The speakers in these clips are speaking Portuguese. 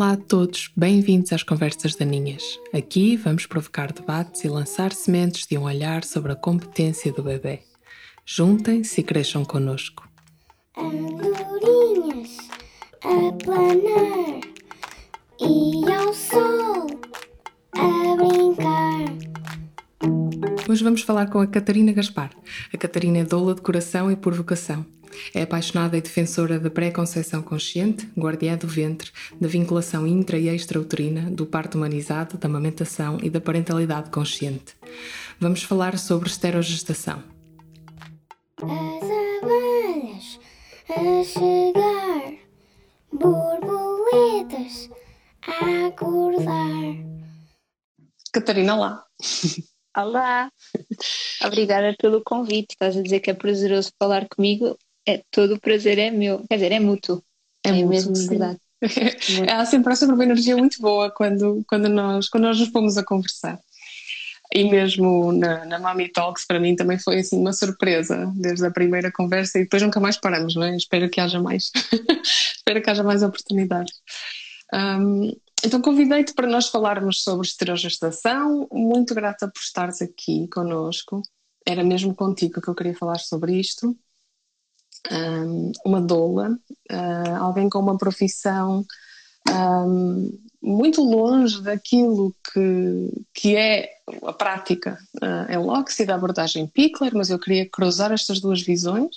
Olá a todos, bem-vindos às Conversas Daninhas. Aqui vamos provocar debates e lançar sementes de um olhar sobre a competência do bebê. Juntem-se e cresçam connosco. Andorinhas a planar e ao sol a brincar. Hoje vamos falar com a Catarina Gaspar. A Catarina é doula de coração e por vocação. É apaixonada e defensora da pré-conceição consciente, guardiã do ventre, da vinculação intra e extrauterina, do parto humanizado, da amamentação e da parentalidade consciente. Vamos falar sobre esterogestação. As abelhas a chegar, borboletas a acordar. Catarina, lá. Olá, obrigada pelo convite. Estás a dizer que é prazeroso falar comigo é, todo o prazer é meu, quer dizer, é mútuo. É, é mútuo, mesmo sim. verdade. Há sempre, sempre uma energia muito boa quando, quando, nós, quando nós nos pomos a conversar. E mesmo na, na Mami Talks, para mim também foi assim uma surpresa, desde a primeira conversa e depois nunca mais paramos, não é? Espero que haja mais, espero que haja mais oportunidades. Um, então convidei-te para nós falarmos sobre esterogestação, muito grata por estares aqui conosco, era mesmo contigo que eu queria falar sobre isto um, uma doula, uh, alguém com uma profissão um, muito longe daquilo que, que é a prática uh, em e da abordagem Pickler, mas eu queria cruzar estas duas visões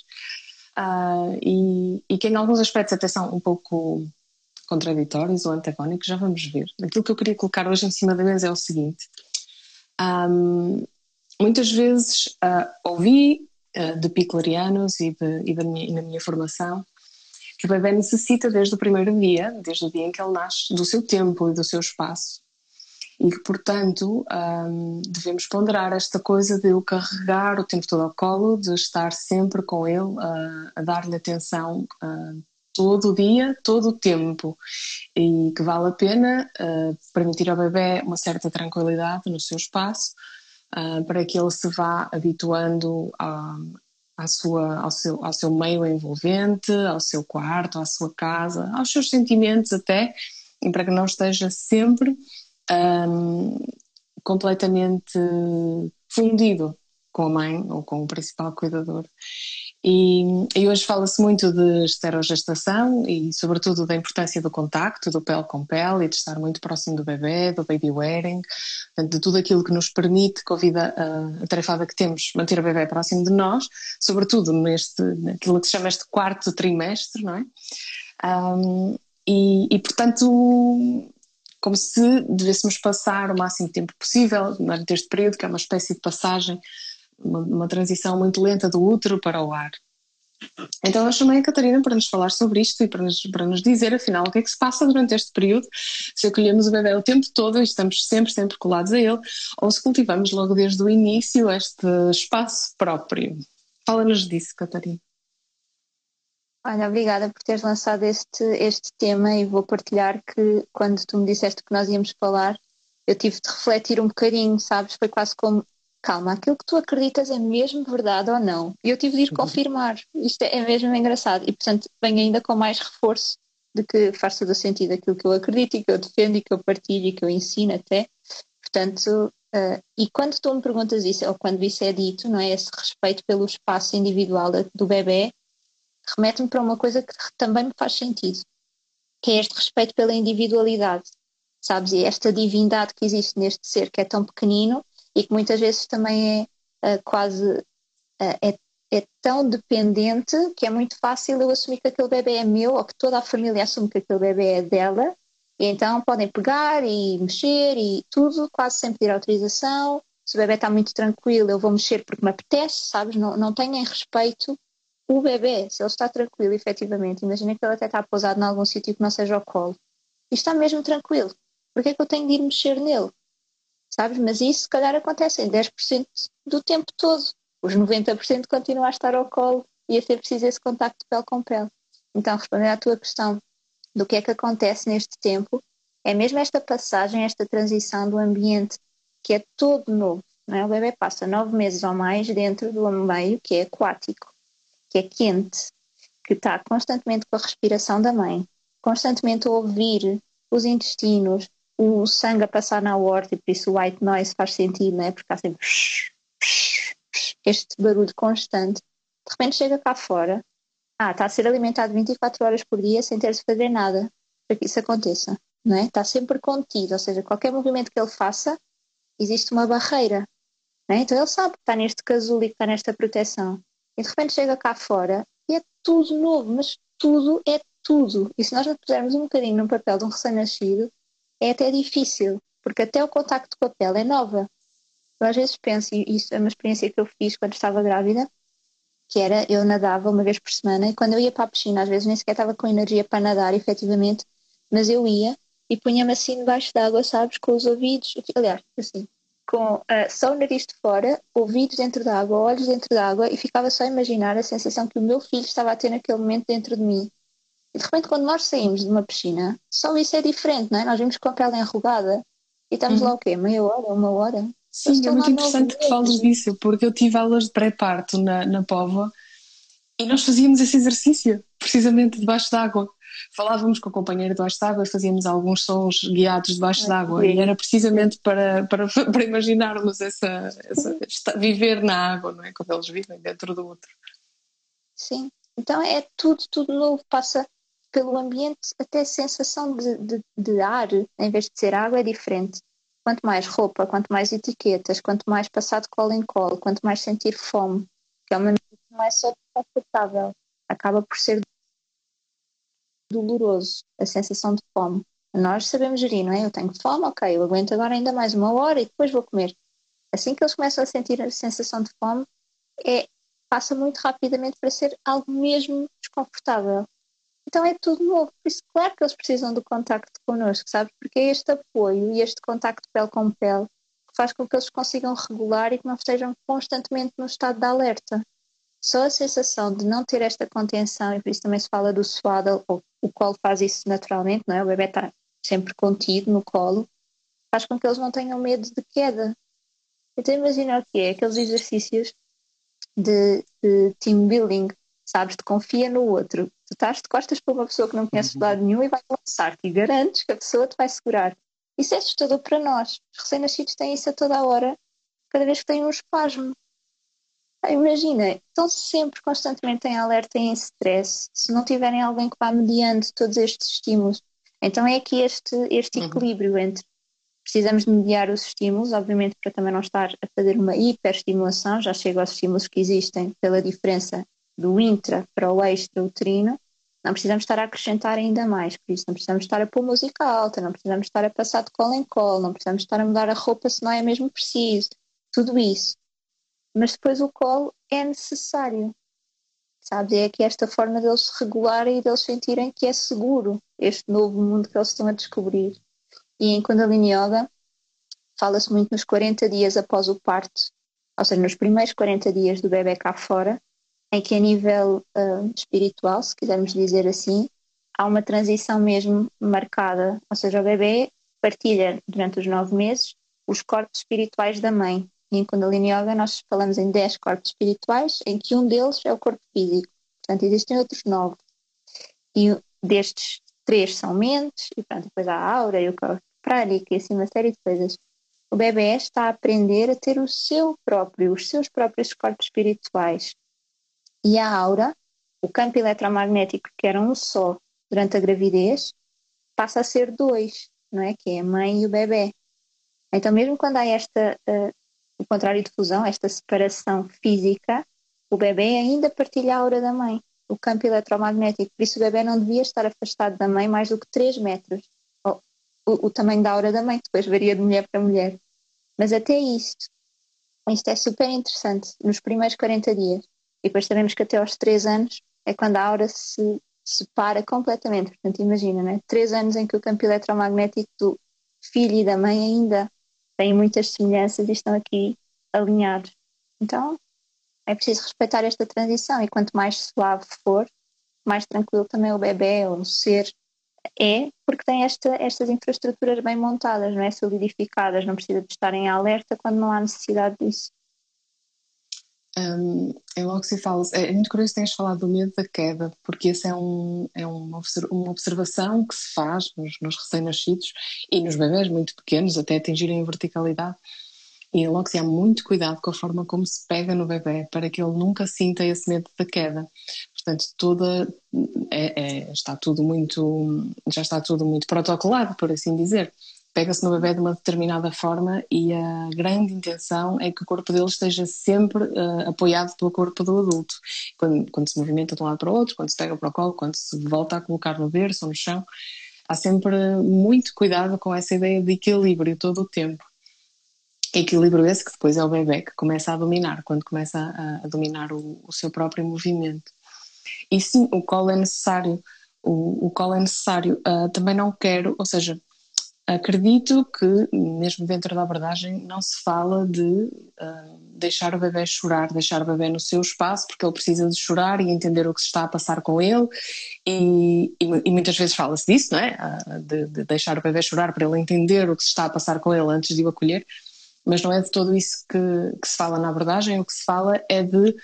uh, e, e que em alguns aspectos até são um pouco contraditórios ou antagónicos, já vamos ver. Aquilo que eu queria colocar hoje em cima da mesa é o seguinte. Um, muitas vezes uh, ouvi de piclarianos e, de, e, da minha, na minha formação, que o bebê necessita desde o primeiro dia, desde o dia em que ele nasce, do seu tempo e do seu espaço. E que, portanto, devemos ponderar esta coisa de o carregar o tempo todo ao colo, de estar sempre com ele, a dar-lhe atenção uh, todo o dia, todo o tempo. E que vale a pena uh, permitir ao bebê uma certa tranquilidade no seu espaço, uh, para que ele se vá habituando a, à sua, ao, seu, ao seu meio envolvente, ao seu quarto, à sua casa, aos seus sentimentos até, e para que não esteja sempre um, completamente fundido com a mãe ou com o principal cuidador. E, e hoje fala-se muito de esterogestação e, sobretudo, da importância do contacto, do pele com pele e de estar muito próximo do bebê, do baby wearing, de tudo aquilo que nos permite, com a vida a, a tarefada que temos, manter o bebê próximo de nós, sobretudo neste, naquilo que se chama este quarto trimestre, não é? Um, e, e, portanto, como se devêssemos passar o máximo tempo possível durante este período, que é uma espécie de passagem uma, uma transição muito lenta do útero para o ar. Então eu chamei a Catarina para nos falar sobre isto e para nos, para nos dizer afinal o que é que se passa durante este período, se acolhemos o bebê o tempo todo e estamos sempre, sempre colados a ele, ou se cultivamos logo desde o início este espaço próprio. Fala-nos disso, Catarina. Olha, obrigada por teres lançado este, este tema e vou partilhar que quando tu me disseste que nós íamos falar, eu tive de refletir um bocadinho, sabes? Foi quase como calma, aquilo que tu acreditas é mesmo verdade ou não? E eu tive de ir uhum. confirmar. Isto é, é mesmo engraçado. E, portanto, venho ainda com mais reforço de que faz todo o sentido aquilo que eu acredito e que eu defendo e que eu partilho e que eu ensino até. Portanto, uh, e quando tu me perguntas isso, ou quando isso é dito, não é? Esse respeito pelo espaço individual do bebê, remete-me para uma coisa que também me faz sentido, que é este respeito pela individualidade, sabes? E esta divindade que existe neste ser que é tão pequenino e que muitas vezes também é uh, quase uh, é, é, tão dependente que é muito fácil eu assumir que aquele bebê é meu ou que toda a família assume que aquele bebê é dela e então podem pegar e mexer e tudo, quase sem pedir autorização. Se o bebê está muito tranquilo, eu vou mexer porque me apetece, sabes? Não, não tenho em respeito o bebê, se ele está tranquilo, efetivamente. Imagina que ele até está pousado em algum sítio que não seja o colo. E está mesmo tranquilo. Por que é que eu tenho de ir mexer nele? Sabes? Mas isso se calhar acontece em 10% do tempo todo. Os 90% continuam a estar ao colo e a ser preciso esse contacto pele com pele. Então, respondendo à tua questão do que é que acontece neste tempo, é mesmo esta passagem, esta transição do ambiente que é todo novo. É? O bebê passa nove meses ou mais dentro do meio que é aquático, que é quente, que está constantemente com a respiração da mãe, constantemente a ouvir os intestinos, o sangue a passar na aorta, e por isso o white noise faz sentido, não é? Porque há sempre este barulho constante. De repente chega cá fora, ah, está a ser alimentado 24 horas por dia sem ter de fazer nada para que isso aconteça, não é? Está sempre contido, ou seja, qualquer movimento que ele faça, existe uma barreira, é? Então ele sabe que está neste casulo e que está nesta proteção. E de repente chega cá fora e é tudo novo, mas tudo é tudo. E se nós não pusermos um bocadinho no papel de um recém-nascido, é até difícil, porque até o contacto com a pele é nova. Eu às vezes penso, e isso é uma experiência que eu fiz quando estava grávida, que era eu nadava uma vez por semana e quando eu ia para a piscina, às vezes nem sequer estava com energia para nadar, efetivamente, mas eu ia e punha-me assim debaixo d'água, sabes, com os ouvidos, aliás, assim, com uh, só o nariz de fora, ouvidos dentro d'água, olhos dentro d'água e ficava só a imaginar a sensação que o meu filho estava a ter naquele momento dentro de mim. E de repente, quando nós saímos de uma piscina, só isso é diferente, não é? Nós vimos com a pele enrugada e estamos uhum. lá o quê? Meia hora, uma hora? Sim, é muito interessante que fales disso, porque eu tive aulas de pré-parto na, na Pova e nós fazíamos esse exercício, precisamente debaixo d'água. Falávamos com a companheira debaixo d'água, fazíamos alguns sons guiados debaixo d'água e era precisamente para, para, para imaginarmos essa, essa, viver na água, não é? Como eles vivem dentro do outro. Sim, então é tudo, tudo novo, passa pelo ambiente, até a sensação de, de, de ar, em vez de ser água, é diferente quanto mais roupa, quanto mais etiquetas, quanto mais passar de colo em colo, quanto mais sentir fome, que é uma não é só confortável, acaba por ser doloroso a sensação de fome. Nós sabemos gerir, não é? Eu tenho fome, ok, eu aguento agora ainda mais uma hora e depois vou comer. Assim que eles começam a sentir a sensação de fome, é, passa muito rapidamente para ser algo mesmo desconfortável. Então é tudo novo. Por isso, claro que eles precisam do contacto connosco, sabes? Porque é este apoio e este contacto pele com pele que faz com que eles consigam regular e que não estejam constantemente no estado de alerta. Só a sensação de não ter esta contenção, e por isso também se fala do swaddle, ou o colo faz isso naturalmente, não é? O bebê está sempre contido no colo, faz com que eles não tenham medo de queda. Então imagina o que é, aqueles exercícios de, de team building, sabes? De confia no outro, Tu estás de costas para uma pessoa que não conhece de lado nenhum e vai lançar-te e garantes que a pessoa te vai segurar. Isso é assustador para nós. Os recém-nascidos têm isso a toda a hora, cada vez que têm um espasmo. Ah, imagina, estão sempre constantemente em alerta e em stress se não tiverem alguém que vá mediando todos estes estímulos. Então é aqui este, este uhum. equilíbrio entre precisamos de mediar os estímulos, obviamente para também não estar a fazer uma hiperestimulação, já chego aos estímulos que existem pela diferença do intra para o extra-uterino, não precisamos estar a acrescentar ainda mais, por isso não precisamos estar a pôr música alta, não precisamos estar a passar de colo em colo, não precisamos estar a mudar a roupa se não é mesmo preciso, tudo isso. Mas depois o colo é necessário, sabe? É que esta forma deles se regularem e deles sentirem que é seguro este novo mundo que eles estão a descobrir. E em Kundalini Yoga fala-se muito nos 40 dias após o parto, ou seja, nos primeiros 40 dias do bebê cá fora, em que a nível uh, espiritual, se quisermos dizer assim, há uma transição mesmo marcada, ou seja, o bebê partilha durante os nove meses os corpos espirituais da mãe. E em Kundalini Yoga nós falamos em dez corpos espirituais, em que um deles é o corpo físico. Portanto, existem outros nove. E destes, três são mentes, e pronto, depois há a aura e o corpo prático e assim uma série de coisas. O bebê está a aprender a ter o seu próprio, os seus próprios corpos espirituais e a aura, o campo eletromagnético que era um só durante a gravidez, passa a ser dois, não é? Que é a mãe e o bebê. Então, mesmo quando há esta, uh, o contrário de fusão, esta separação física, o bebê ainda partilha a aura da mãe, o campo eletromagnético. Por isso, o bebê não devia estar afastado da mãe mais do que 3 metros. O, o tamanho da aura da mãe, depois varia de mulher para mulher. Mas até isto, isto é super interessante, nos primeiros 40 dias. E depois sabemos que até aos 3 anos é quando a aura se separa completamente. Portanto, imagina, né? 3 anos em que o campo eletromagnético do filho e da mãe ainda têm muitas semelhanças e estão aqui alinhados. Então, é preciso respeitar esta transição e quanto mais suave for, mais tranquilo também o bebê ou o ser é, porque tem esta, estas infraestruturas bem montadas, não é? Solidificadas, não precisa de estar em alerta quando não há necessidade disso. Um, em logo se fala, é muito curioso tenhas falado do medo da queda, porque essa é, um, é uma, uma observação que se faz nos, nos recém-nascidos e nos bebés muito pequenos, até atingirem a verticalidade. E logo se há muito cuidado com a forma como se pega no bebê, para que ele nunca sinta esse medo da queda. Portanto, toda, é, é, está tudo muito, já está tudo muito protocolado, por assim dizer pega-se no bebê de uma determinada forma e a grande intenção é que o corpo dele esteja sempre uh, apoiado pelo corpo do adulto. Quando, quando, se movimenta de um lado para o outro, quando se pega para o colo, quando se volta a colocar no berço ou no chão, há sempre muito cuidado com essa ideia de equilíbrio todo o tempo. Equilíbrio esse que depois é o bebê que começa a dominar, quando começa a, a dominar o, o, seu próprio movimento. E sim, o colo é necessário. O, o colo é necessário. Uh, também não quero, ou seja, Acredito que, mesmo dentro da abordagem, não se fala de uh, deixar o bebê chorar, deixar o bebê no seu espaço, porque ele precisa de chorar e entender o que se está a passar com ele, e, e, e muitas vezes fala-se disso, não é? Uh, de, de, deixar o bebê chorar para ele entender o que se está a passar com ele antes de o acolher, mas não é de todo isso que, que se fala na abordagem, o que se fala é de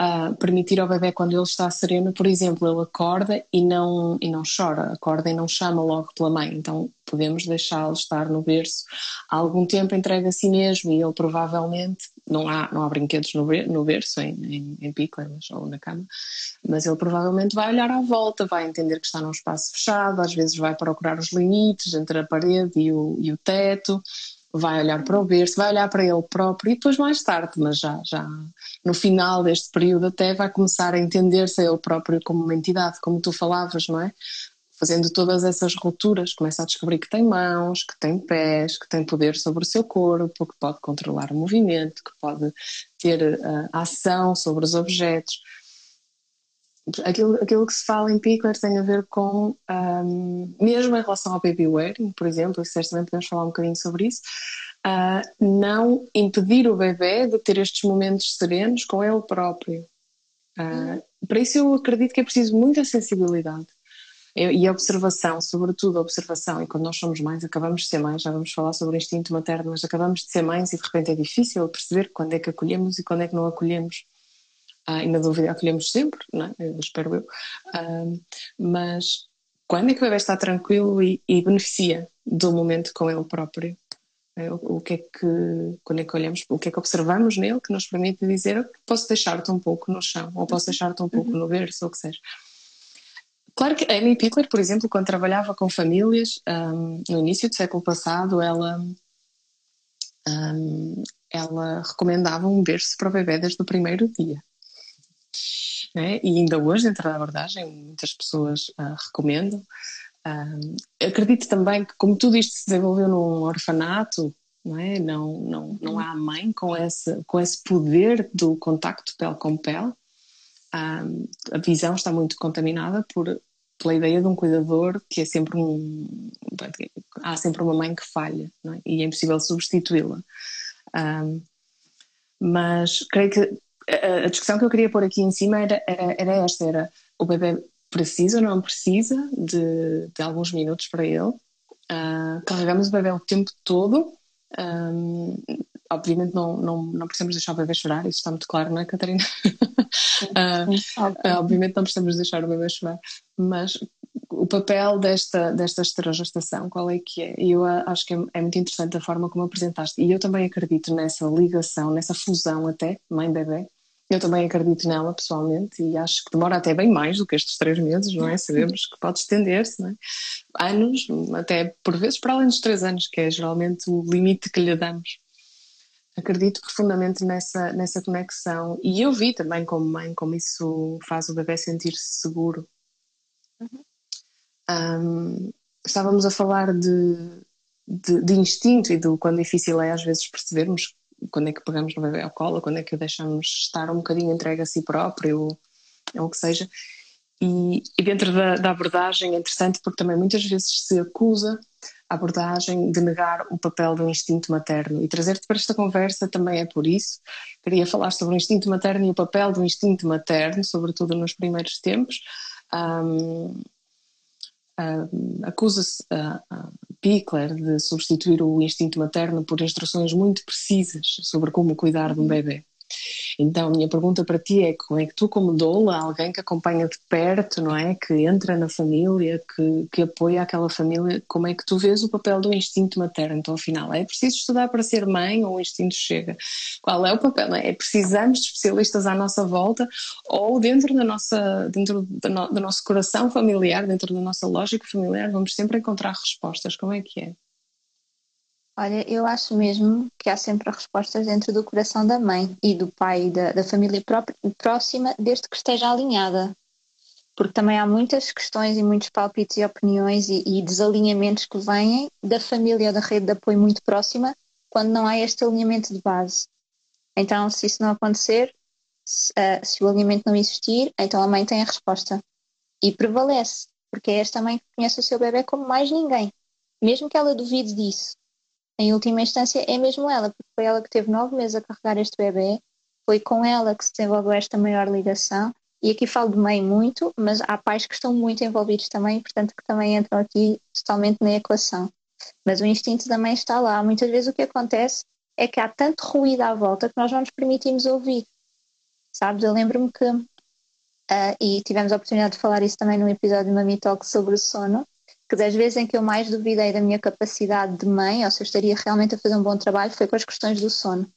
uh, permitir ao bebê quando ele está sereno, por exemplo, ele acorda e não, e não chora, acorda e não chama logo pela mãe, então podemos deixá-lo estar no berço. Há algum tempo entregue a si mesmo e ele provavelmente, não há, não há brinquedos no, no berço, em, em, em ou na cama, mas ele provavelmente vai olhar à volta, vai entender que está num espaço fechado, às vezes vai procurar os limites entre a parede e o, e o teto, vai olhar para o berço, vai olhar para ele próprio e depois mais tarde, mas já, já no final deste período até vai começar a entender-se a ele próprio como uma entidade, como tu falavas, não é? Fazendo todas essas rupturas, começa a descobrir que tem mãos, que tem pés, que tem poder sobre o seu corpo, que pode controlar o movimento, que pode ter uh, ação sobre os objetos aquilo, aquilo que se fala em Pickler tem a ver com, um, mesmo em relação ao baby wearing, por exemplo, e certamente podemos falar um bocadinho sobre isso, uh, não impedir o bebê de ter estes momentos serenos com ele próprio. Uh, para isso eu acredito que é preciso muita sensibilidade e observação, sobretudo observação, e quando nós somos mães acabamos de ser mães, já vamos falar sobre o instinto materno, mas acabamos de ser mães e de repente é difícil perceber quando é que acolhemos e quando é que não acolhemos ah, e na dúvida acolhemos sempre, não é? eu espero eu, ah, mas quando é que o bebê está tranquilo e, e beneficia do momento com ele próprio? É, o, o, que é que, quando é que olhamos, o que é que observamos nele que nos permite dizer posso deixar-te um pouco no chão, ou posso deixar-te um pouco uhum. no berço, ou o que seja. Claro que a Amy Pickler, por exemplo, quando trabalhava com famílias, um, no início do século passado, ela, um, ela recomendava um berço para o bebê desde o primeiro dia né? e ainda hoje, dentro da abordagem, muitas pessoas uh, recomendam. Uh, acredito também que, como tudo isto se desenvolveu num orfanato, não, é? não, não, não há mãe com esse, com esse poder do contacto pele com pele. Uh, a visão está muito contaminada por, pela ideia de um cuidador que é sempre um. Há sempre uma mãe que falha é? e é impossível substituí-la. mas creio que a, discussão que eu queria pôr aqui em cima era, era, era esta: era o bebê precisa ou não precisa de, de alguns minutos para ele. Uh, carregamos o bebê o tempo todo. Um, obviamente não, não, não precisamos deixar o bebê chorar, isso está muito claro, não é, Catarina? uh, obviamente não precisamos deixar o bebê chorar, mas o papel desta, desta esterogestação, qual é que é? E eu acho que é, é, muito interessante a forma como apresentaste, e eu também acredito nessa ligação, nessa fusão até, mãe-bebê, eu também acredito nela pessoalmente e acho que demora até bem mais do que estes três meses, não é? Sabemos que pode estender-se, não é? Anos, até por vezes para além dos três anos, que é geralmente o limite que lhe damos. Acredito profundamente nessa, nessa conexão e eu vi também como mãe como isso faz o bebê sentir-se seguro. Uhum. Um, estávamos a falar de, de, de, instinto e do quão difícil é às vezes percebermos quando é que pegamos no bebê ao colo, quando é que o deixamos estar um bocadinho entregue a si próprio, ou, ou o que seja. E, e dentro da, da, abordagem é interessante porque também muitas vezes se acusa a abordagem de negar o papel do instinto materno. E trazer-te para esta conversa também é por isso. Queria falar sobre o instinto materno e o papel do instinto materno, sobretudo nos primeiros tempos. Um, um, acusa-se a, a Pickler de substituir o instinto materno por instruções muito precisas sobre como cuidar de um bebê. Então, a minha pergunta para ti é como é que tu, como doula, alguém que acompanha de perto, não é? Que entra na família, que, que apoia aquela família, como é que tu vês o papel do instinto materno? Então, afinal, é preciso estudar para ser mãe ou o instinto chega? Qual é o papel? É? é precisamos de especialistas à nossa volta ou dentro da nossa, dentro do nosso coração familiar, dentro da nossa lógica familiar, vamos sempre encontrar respostas. Como é que é? Olha, eu acho mesmo que há sempre respostas dentro do coração da mãe e do pai, da, da família própria, próxima, desde que esteja alinhada. Porque também há muitas questões e muitos palpites e opiniões e, e desalinhamentos que vêm da família ou da rede de apoio muito próxima quando não há este alinhamento de base. Então, se isso não acontecer, se, uh, se o alinhamento não existir, então a mãe tem a resposta. E prevalece, porque é esta mãe que conhece o seu bebê como mais ninguém. Mesmo que ela duvide disso, em última instância, é mesmo ela, porque foi ela que teve nove meses a carregar este bebê, foi com ela que se desenvolveu esta maior ligação. E aqui falo de mãe muito, mas há pais que estão muito envolvidos também, portanto, que também entram aqui totalmente na equação. Mas o instinto da mãe está lá. Muitas vezes o que acontece é que há tanto ruído à volta que nós não nos permitimos ouvir. Sabes? Eu lembro-me que, uh, e tivemos a oportunidade de falar isso também no episódio do Mami Talk sobre o sono, que das vezes em que eu mais duvidei da minha capacidade de mãe, ou se eu estaria realmente a fazer um bom trabalho, foi com as questões do sono.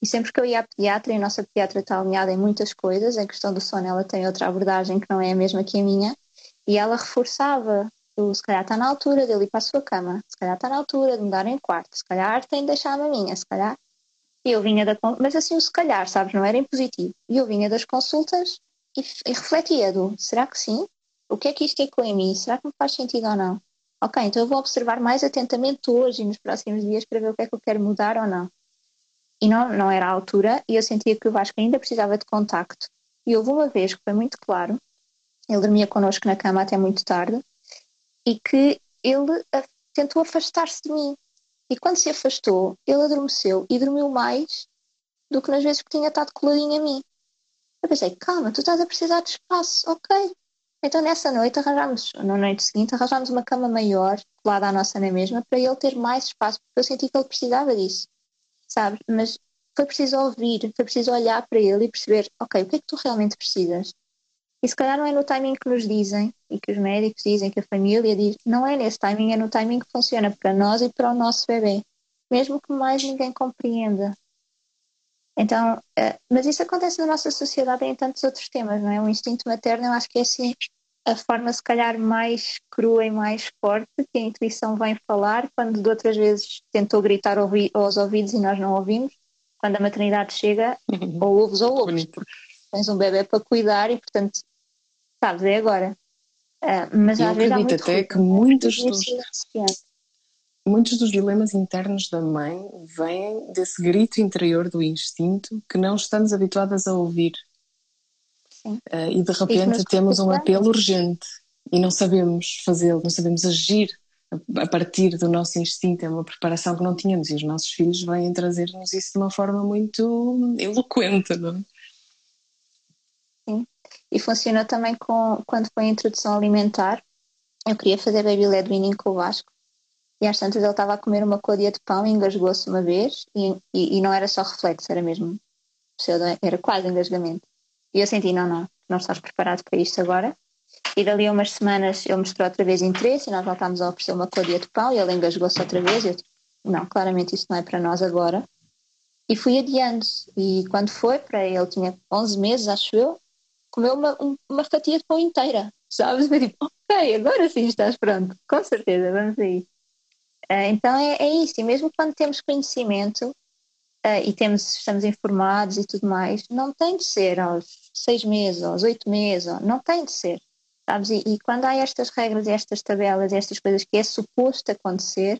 E sempre que eu ia à pediatra, e a nossa pediatra está alinhada em muitas coisas, a questão do sono ela tem outra abordagem que não é a mesma que a minha, e ela reforçava, se calhar está na altura dele ir para a sua cama, se calhar está na altura de mudar em quarto, se calhar tem de deixar a maminha, se calhar. E eu vinha da mas assim o se calhar, sabes, não era impositivo. E eu vinha das consultas e, e refletia do, será que sim? O que é que isto ecoa em mim? Será que me faz sentido ou não? Ok, então eu vou observar mais atentamente hoje e nos próximos dias para ver o que é que eu quero mudar ou não. E não, não era a altura e eu sentia que o Vasco ainda precisava de contacto. E houve uma vez que foi muito claro, ele dormia connosco na cama até muito tarde, e que ele tentou afastar-se de mim. E quando se afastou, ele adormeceu e dormiu mais do que nas vezes que tinha estado coladinho a mim. Eu pensei, calma, tu estás a precisar de espaço, ok, então nessa noite arranjámos, na noite seguinte, arranjámos uma cama maior, colada à nossa na mesma, para ele ter mais espaço, porque eu senti que ele precisava disso, sabe? Mas foi preciso ouvir, foi preciso olhar para ele e perceber, ok, o que é que tu realmente precisas? E se calhar não é no timing que nos dizem e que os médicos dizem, que a família diz, não é nesse timing, é no timing que funciona para nós e para o nosso bebê, mesmo que mais ninguém compreenda. Então, uh, mas isso acontece na nossa sociedade em tantos outros temas, não é? O instinto materno, eu acho que é assim a forma se calhar mais crua e mais forte que a intuição vem falar, quando de outras vezes tentou gritar aos ouvidos e nós não ouvimos, quando a maternidade chega, uhum. ou ouves ou ouves, tens um bebê para cuidar e portanto, sabes, é agora. Uh, mas eu acredito até que muitos dos, muitos dos dilemas internos da mãe vêm desse grito interior do instinto que não estamos habituadas a ouvir. Uh, e de repente temos um apelo urgente e não sabemos fazê-lo, não sabemos agir a, partir do nosso instinto, é uma preparação que não tínhamos e os nossos filhos vêm trazer-nos isso de uma forma muito eloquente, não é? Sim, e funcionou também com, quando foi a introdução alimentar. Eu queria fazer baby led weaning com o Vasco e às tantas ele estava a comer uma codia de pão e engasgou-se uma vez e, e, e, não era só reflexo, era mesmo era quase engasgamento. E eu senti, não, não, não estás preparado para isto agora. E dali a umas semanas ele mostrou outra vez interesse e nós voltámos a oferecer uma codia de pão e ele engasgou-se outra vez. E eu não, claramente isso não é para nós agora. E fui adiando. E quando foi para ele, tinha 11 meses, acho eu, comeu uma, uma fatia de pão inteira, sabes? Eu tipo, ok, agora sim estás pronto, com certeza, vamos aí. Uh, então é, é isso, e mesmo quando temos conhecimento, uh, e temos, estamos informados e tudo mais, não tem de ser aos seis meses, aos oito meses, não tem de ser. Sabes? E, e quando há estas regras, estas tabelas, estas coisas que é suposto acontecer,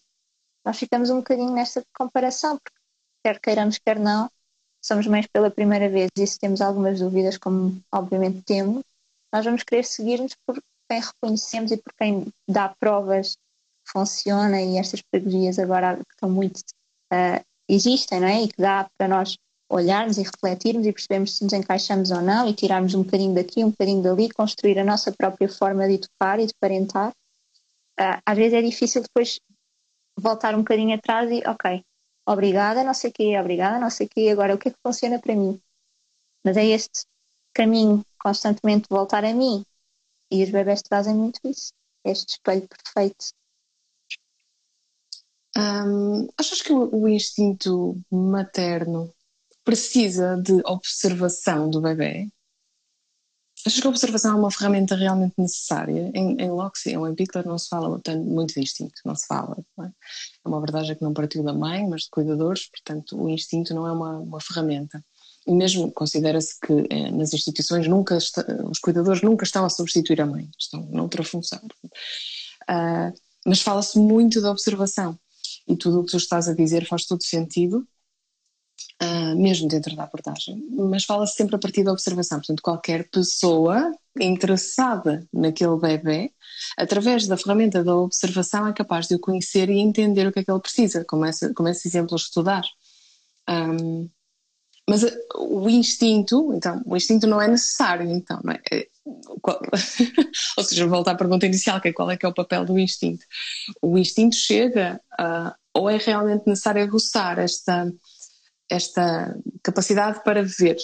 nós ficamos um bocadinho nesta comparação, porque quer queiramos, quer não, somos mães pela primeira vez e se temos algumas dúvidas, como obviamente temos, nós vamos querer seguir-nos por quem reconhecemos e por quem dá provas funciona e estas pedagogias agora que estão muito uh, existem, não é? E que dá para nós olharmos e refletirmos e percebermos se nos encaixamos ou não e tirarmos um bocadinho daqui, um bocadinho dali, construir a nossa própria forma de educar e de parentar. Uh, às vezes é difícil depois voltar um bocadinho atrás e, ok, obrigada, não sei o quê, obrigada, não sei o quê, agora o que é que funciona para mim? Mas é este caminho constantemente voltar a mim. E os bebés trazem muito isso, este espelho perfeito. Hum, achas que o, instinto materno precisa de observação do bebê? Achas que a observação é uma ferramenta realmente necessária? Em, em Locke ou em Pickler não se fala tanto, muito de instinto, não se fala. Não é? é? uma verdade que não partiu da mãe, mas de cuidadores, portanto o instinto não é uma, uma ferramenta. E mesmo considera-se que eh, nas instituições nunca está, os cuidadores nunca estão a substituir a mãe, estão noutra função. Uh, mas fala-se muito da observação e tudo o que tu estás a dizer faz todo sentido Uh, mesmo dentro da abordagem, mas fala-se sempre a partir da observação. Portanto, qualquer pessoa interessada naquele bebê, através da ferramenta da observação, é capaz de o conhecer e entender o que é que ele precisa, como esse, como esse exemplo a estudar. Um, mas o instinto, então, o instinto não é necessário, então, não é? Qual, ou seja, voltar à pergunta inicial, que é qual é que é o papel do instinto. O instinto chega, uh, ou é realmente necessário aguçar esta esta capacidade para ver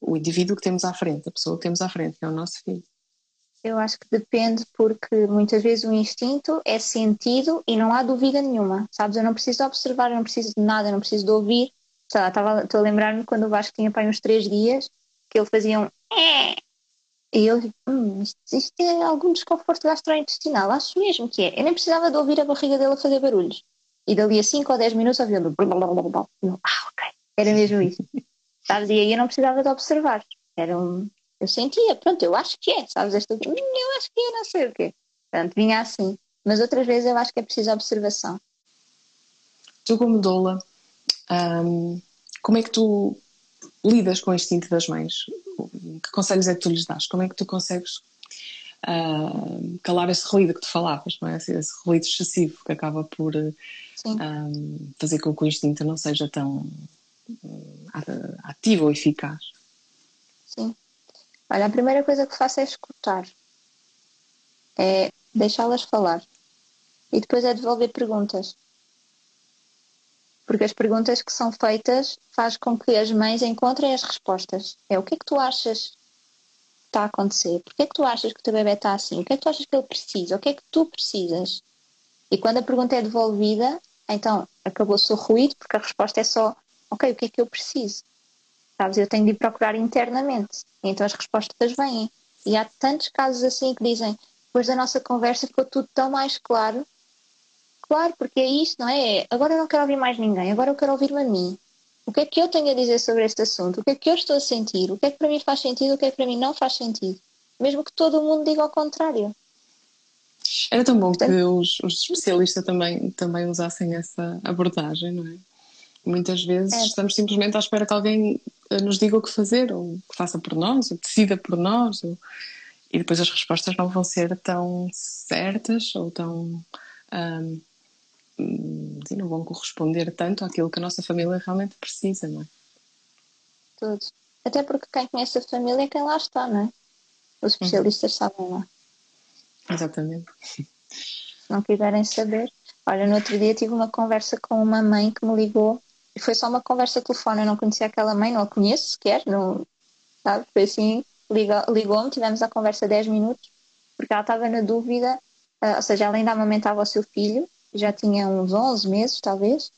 o indivíduo que temos à frente, a pessoa que temos à frente, que é o nosso filho. Eu acho que depende, porque muitas vezes o instinto é sentido e não há dúvida nenhuma. Sabes, eu não preciso observar, eu não preciso de nada, eu não preciso de ouvir. Estou a lembrar-me quando o Vasco tinha para uns três dias que ele fazia um é. E eu hum, isto, isto é algum desconforto gastrointestinal, acho mesmo que é. Eu nem precisava de ouvir a barriga dele a fazer barulhos. E dali a 5 ou 10 minutos ouvindo. Ah, ok. Era mesmo isso. sabes? E aí eu não precisava de observar. Era um, eu sentia, pronto, eu acho que é, sabes? Esta, hum, eu acho que é, não sei o quê. Portanto, vinha assim. Mas outras vezes eu acho que é preciso observação. Tu, como doula, hum, como é que tu lidas com o instinto das mães? Que conselhos é que tu lhes dás? Como é que tu consegues uh, calar esse ruído que tu falavas, não é? Esse, esse ruído excessivo que acaba por uh, fazer com que o instinto não seja tão ativo ou eficaz. Sim. Olha, a primeira coisa que faço é escutar, é deixá-las falar e depois é devolver perguntas. Porque as perguntas que são feitas faz com que as mães encontrem as respostas. É o que é que tu achas que está a acontecer? Porquê é que tu achas que o teu bebê está assim? O que é que tu achas que ele precisa? O que é que tu precisas? E quando a pergunta é devolvida, então acabou-se o ruído, porque a resposta é só ok, o que é que eu preciso? Sabes, eu tenho de ir procurar internamente. Então as respostas vêm. E há tantos casos assim que dizem, depois da nossa conversa ficou tudo tão mais claro. Claro, porque é isso, não é? Agora eu não quero ouvir mais ninguém, agora eu quero ouvir-me a mim. O que é que eu tenho a dizer sobre este assunto? O que é que eu estou a sentir? O que é que para mim faz sentido? O que é que para mim não faz sentido? Mesmo que todo o mundo diga ao contrário. Era tão bom Portanto, que os, os especialistas também, também usassem essa abordagem, não é? Muitas vezes é. estamos simplesmente à espera que alguém eh, nos diga o que fazer, ou que faça por nós, ou decida por nós, ou... e depois as respostas não vão ser tão certas ou tão. Um, sim, não vão corresponder tanto àquilo que a nossa família realmente precisa, não é? Tudo. Até porque quem conhece a família é quem lá está, não é? Os uhum. especialistas uhum. sabem lá. Exatamente. Se não quiserem saber. Olha, no outro dia tive uma conversa com uma mãe que me ligou e foi só uma conversa telefone, eu não conhecia aquela mãe, não a conheço sequer, não, sabe? Foi assim, ligou-me, tivemos a conversa 10 minutos, porque ela estava na dúvida, uh, ou seja, ela ainda amamentava o seu filho, já tinha uns 11 meses, talvez,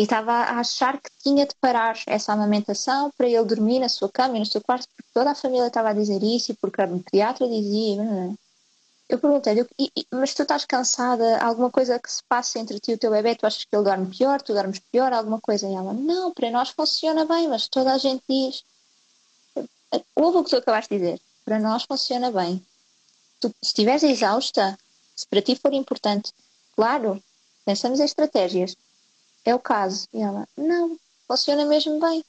e estava a achar que tinha de parar essa amamentação para ele dormir na sua cama e no seu quarto, porque toda a família estava a dizer isso e porque a pediatra dizia. Eu perguntei-lhe, mas tu estás cansada? Alguma coisa que se passa entre ti e o teu bebê? Tu achas que ele dorme pior? Tu dormes pior? Alguma coisa? E ela, não, para nós funciona bem, mas toda a gente diz. Ouve o que tu acabaste de dizer. Para nós funciona bem. Tu, se estiveres exausta, se para ti for importante, claro, pensamos em estratégias. É o caso. E ela, não, funciona mesmo bem.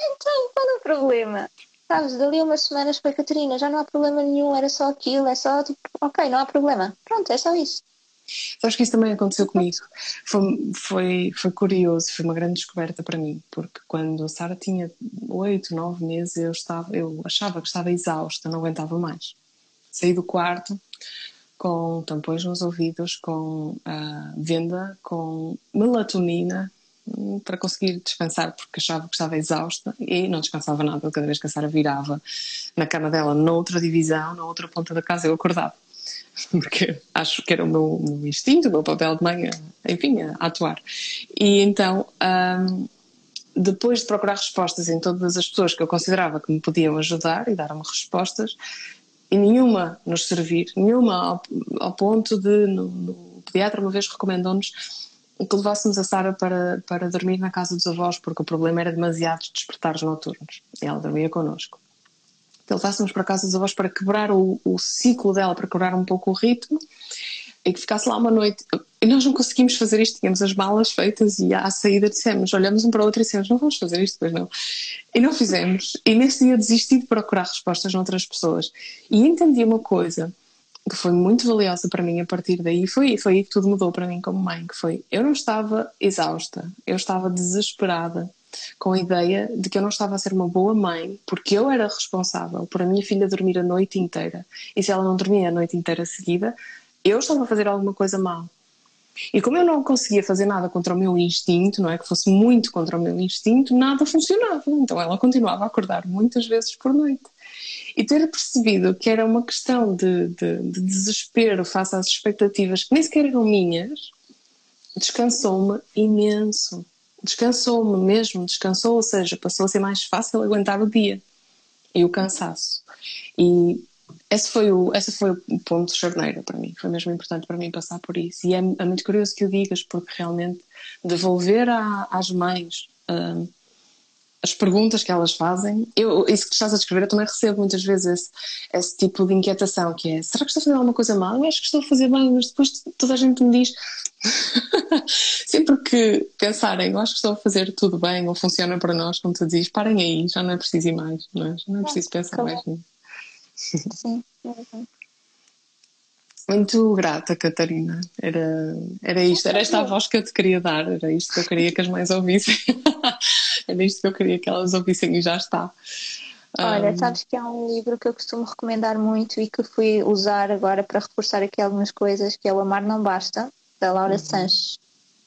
Então, qual é o problema? Sabes, dali umas semanas foi Catarina, já não há problema nenhum, era só aquilo, é só tipo, ok, não há problema. Pronto, é só isso. Sabes que isso também aconteceu comigo. Foi, foi, foi curioso, foi uma grande descoberta para mim, porque quando a Sara tinha oito, nove meses, eu, estava, eu achava que estava exausta, não aguentava mais. Saí do quarto com tampões nos ouvidos, com a venda, com melatonina hum, para conseguir descansar, porque achava que estava exausta e não descansava nada. Cada vez que a Sara virava na cama dela, noutra divisão, na outra ponta da casa, eu acordava. Porque acho que era o meu, meu instinto, o meu papel de mãe, enfim, a, atuar. E então, hum, depois de procurar respostas em todas as pessoas que eu considerava que me podiam ajudar e dar-me respostas, e nenhuma nos servir, nenhuma ao, ao ponto de, no, no pediatra uma vez recomendou-nos que levássemos a Sara para, para dormir na casa dos avós, porque o problema era demasiados despertares noturnos. E ela dormia connosco. Que levássemos para a casa dos avós para quebrar o, o ciclo dela, para quebrar um pouco o ritmo e que ficasse lá uma noite. E nós não conseguimos fazer isto, tínhamos as malas feitas e à saída dissemos, olhamos um para o outro e dissemos, não vamos fazer isto, pois não. E não fizemos. E nesse dia desisti de procurar respostas noutras pessoas. E entendi uma coisa que foi muito valiosa para mim a partir daí, foi, foi aí que tudo mudou para mim como mãe, que foi, eu não estava exausta, eu estava desesperada com a ideia de que eu não estava a ser uma boa mãe porque eu era responsável por a minha filha dormir a noite inteira e se ela não dormia a noite inteira seguida, eu estava a fazer alguma coisa mal. E como eu não conseguia fazer nada contra o meu instinto, não é que fosse muito contra o meu instinto, nada funcionava. Então ela continuava a acordar muitas vezes por noite. E ter percebido que era uma questão de, de, de desespero face às expectativas que nem sequer eram minhas, descansou-me imenso. Descansou-me mesmo, descansou, ou seja, passou a ser mais fácil aguentar o dia e o cansaço. E esse foi o, esse foi o ponto de charneira para mim. Foi mesmo importante para mim passar por isso. E é, é muito curioso que o digas, porque realmente devolver a, às mães uh, as perguntas que elas fazem, eu, isso que estás a descrever, eu também recebo muitas vezes esse, esse, tipo de inquietação, que é, será que estou a fazer alguma coisa mal? Eu acho que estou a fazer bem, mas depois toda a gente me diz, sempre que pensarem, eu acho que estou a fazer tudo bem, ou funciona para nós, como tu dizes, parem aí, já não é preciso ir mais, não é, já não é preciso pensar mais nisso. Sim. Muito grata, Catarina. Era, era isto, era esta a voz que eu te queria dar, era isto que eu queria que as mães ouvissem. era isto que eu queria que elas ouvissem e já está. Olha, um... sabes que há um livro que eu costumo recomendar muito e que fui usar agora para reforçar aqui algumas coisas, que é O Amar Não Basta, da Laura uhum. Sanches,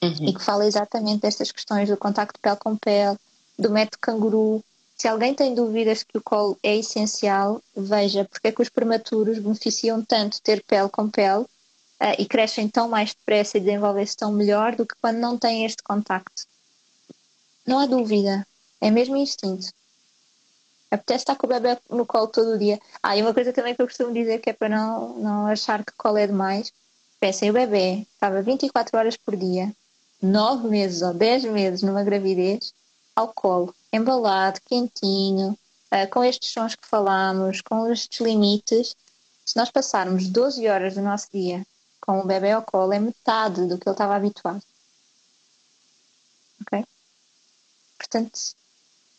uhum. e que fala exatamente destas questões do contacto pele com pele, do método canguru, se alguém tem dúvidas que o colo é essencial, veja porque é que os prematuros beneficiam tanto de ter pele com pele uh, e crescem tão mais depressa e desenvolvem-se tão melhor do que quando não têm este contacto. Não há dúvida, é mesmo instinto. Apetece estar com o bebê no colo todo o dia. Ah, e uma coisa também que eu costumo dizer que é para não, não achar que colo é demais. Pensem, o bebê estava 24 horas por dia, 9 meses ou 10 meses numa gravidez, ao colo embalado, quentinho, uh, com estes sons que falamos, com estes limites, se nós passarmos 12 horas do nosso dia com o bebê ao colo, é metade do que ele estava habituado. Ok? Portanto,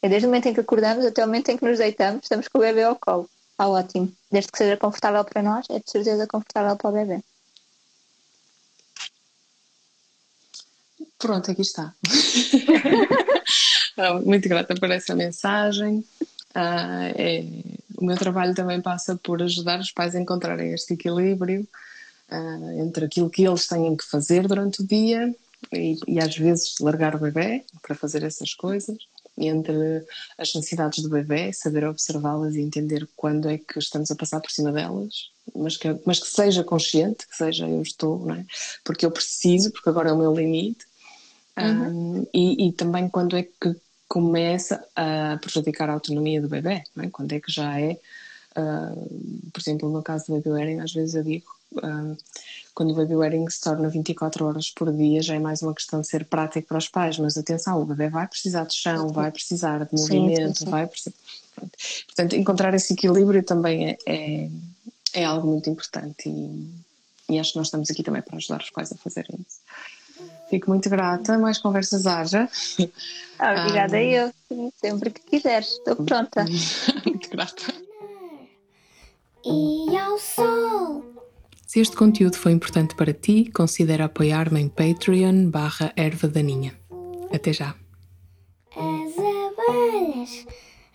é desde o momento em que acordamos até o momento em que nos deitamos, estamos com o bebê ao colo. Está ótimo. Desde que seja confortável para nós, é de certeza confortável para o bebê. Pronto, aqui está. muito grata por essa mensagem. Uh, é, o meu trabalho também passa por ajudar os pais a encontrarem este equilíbrio uh, entre aquilo que eles têm que fazer durante o dia e, e, às vezes largar o bebê para fazer essas coisas, entre as necessidades do bebê, saber observá-las e entender quando é que estamos a passar por cima delas, mas que, mas que seja consciente, que seja eu estou, não é? porque eu preciso, porque agora é o meu limite. Uhum. Um, e, e, também quando é que começa a prejudicar a autonomia do bebê, é? quando é que já é, uh, por exemplo, no caso do baby wearing, às vezes eu digo, uh, quando o baby wearing se torna 24 horas por dia, já é mais uma questão de ser prático para os pais, mas atenção, o bebê vai precisar de chão, vai precisar de movimento, sim, sim. vai precisar... Portanto, encontrar esse equilíbrio também é, é, é algo muito importante e, e acho que nós estamos aqui também para ajudar os pais a fazerem isso. Fico muito grata. Mais conversas haja. Ah, obrigada ah, eu. Sempre que quiseres. Estou pronta. muito grata. E ao sol. Se este conteúdo foi importante para ti, considera apoiar-me em Patreon barra erva daninha. Até já. As abelhas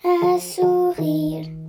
a sorrir.